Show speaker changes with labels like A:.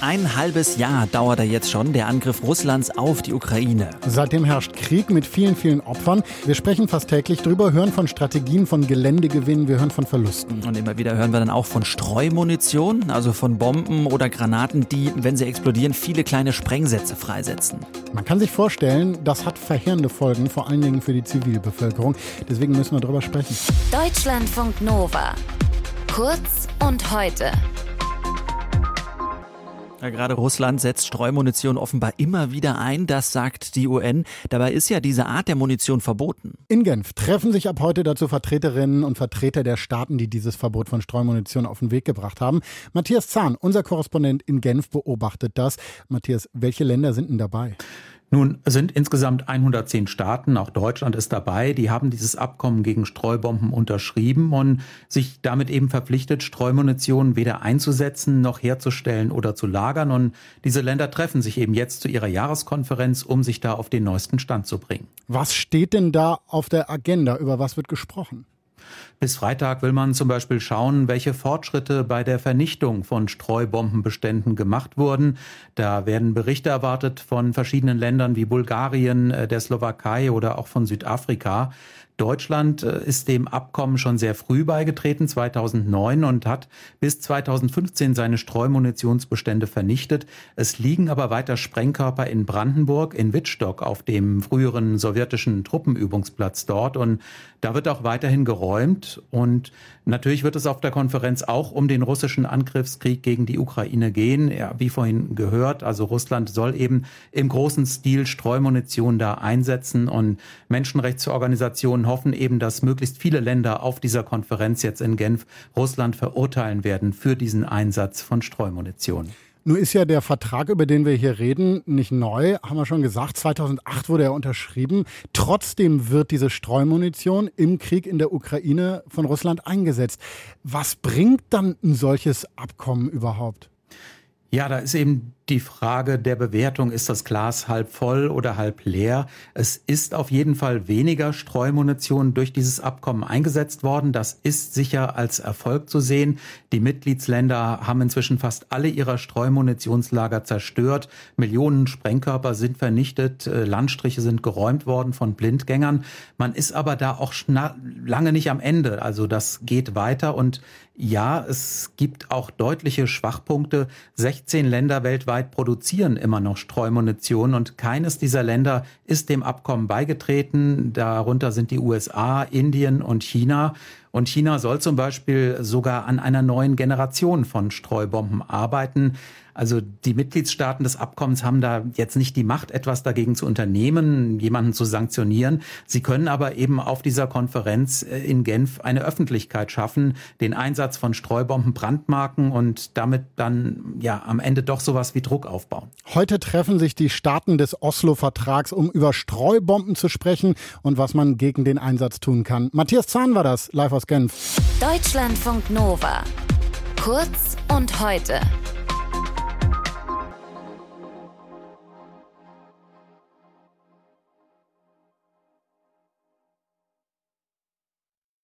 A: Ein halbes Jahr dauert er jetzt schon, der Angriff Russlands auf die Ukraine.
B: Seitdem herrscht Krieg mit vielen, vielen Opfern. Wir sprechen fast täglich drüber, hören von Strategien, von Geländegewinnen, wir hören von Verlusten.
A: Und immer wieder hören wir dann auch von Streumunition, also von Bomben oder Granaten, die, wenn sie explodieren, viele kleine Sprengsätze freisetzen.
B: Man kann sich vorstellen, das hat verheerende Folgen, vor allen Dingen für die Zivilbevölkerung. Deswegen müssen wir darüber sprechen.
C: Deutschlandfunk Nova. Kurz und heute.
A: Ja, gerade Russland setzt Streumunition offenbar immer wieder ein, das sagt die UN. Dabei ist ja diese Art der Munition verboten.
B: In Genf treffen sich ab heute dazu Vertreterinnen und Vertreter der Staaten, die dieses Verbot von Streumunition auf den Weg gebracht haben. Matthias Zahn, unser Korrespondent in Genf, beobachtet das. Matthias, welche Länder sind denn dabei?
D: Nun sind insgesamt 110 Staaten, auch Deutschland ist dabei, die haben dieses Abkommen gegen Streubomben unterschrieben und sich damit eben verpflichtet, Streumunition weder einzusetzen noch herzustellen oder zu lagern. Und diese Länder treffen sich eben jetzt zu ihrer Jahreskonferenz, um sich da auf den neuesten Stand zu bringen.
B: Was steht denn da auf der Agenda? Über was wird gesprochen?
D: Bis Freitag will man zum Beispiel schauen, welche Fortschritte bei der Vernichtung von Streubombenbeständen gemacht wurden. Da werden Berichte erwartet von verschiedenen Ländern wie Bulgarien, äh, der Slowakei oder auch von Südafrika. Deutschland äh, ist dem Abkommen schon sehr früh beigetreten, 2009, und hat bis 2015 seine Streumunitionsbestände vernichtet. Es liegen aber weiter Sprengkörper in Brandenburg, in Wittstock, auf dem früheren sowjetischen Truppenübungsplatz dort. Und da wird auch weiterhin geräumt. Und natürlich wird es auf der Konferenz auch um den russischen Angriffskrieg gegen die Ukraine gehen. Ja, wie vorhin gehört, also Russland soll eben im großen Stil Streumunition da einsetzen und Menschenrechtsorganisationen hoffen eben, dass möglichst viele Länder auf dieser Konferenz jetzt in Genf Russland verurteilen werden für diesen Einsatz von Streumunition.
B: Nun ist ja der Vertrag, über den wir hier reden, nicht neu, haben wir schon gesagt. 2008 wurde er unterschrieben. Trotzdem wird diese Streumunition im Krieg in der Ukraine von Russland eingesetzt. Was bringt dann ein solches Abkommen überhaupt?
D: Ja, da ist eben die Frage der Bewertung, ist das Glas halb voll oder halb leer? Es ist auf jeden Fall weniger Streumunition durch dieses Abkommen eingesetzt worden. Das ist sicher als Erfolg zu sehen. Die Mitgliedsländer haben inzwischen fast alle ihrer Streumunationslager zerstört. Millionen Sprengkörper sind vernichtet. Äh, Landstriche sind geräumt worden von Blindgängern. Man ist aber da auch lange nicht am Ende. Also das geht weiter und ja, es gibt auch deutliche Schwachpunkte. 16 Länder weltweit produzieren immer noch Streumunition und keines dieser Länder ist dem Abkommen beigetreten. Darunter sind die USA, Indien und China. Und China soll zum Beispiel sogar an einer neuen Generation von Streubomben arbeiten. Also die Mitgliedstaaten des Abkommens haben da jetzt nicht die Macht, etwas dagegen zu unternehmen, jemanden zu sanktionieren. Sie können aber eben auf dieser Konferenz äh, in Genf eine Öffentlichkeit schaffen, den Einsatz von Streubomben brandmarken und damit dann ja am Ende doch sowas wie Druck aufbauen.
B: Heute treffen sich die Staaten des Oslo-Vertrags, um über Streubomben zu sprechen und was man gegen den Einsatz tun kann. Matthias Zahn war das, live aus Genf.
C: Deutschlandfunk Nova. Kurz und heute.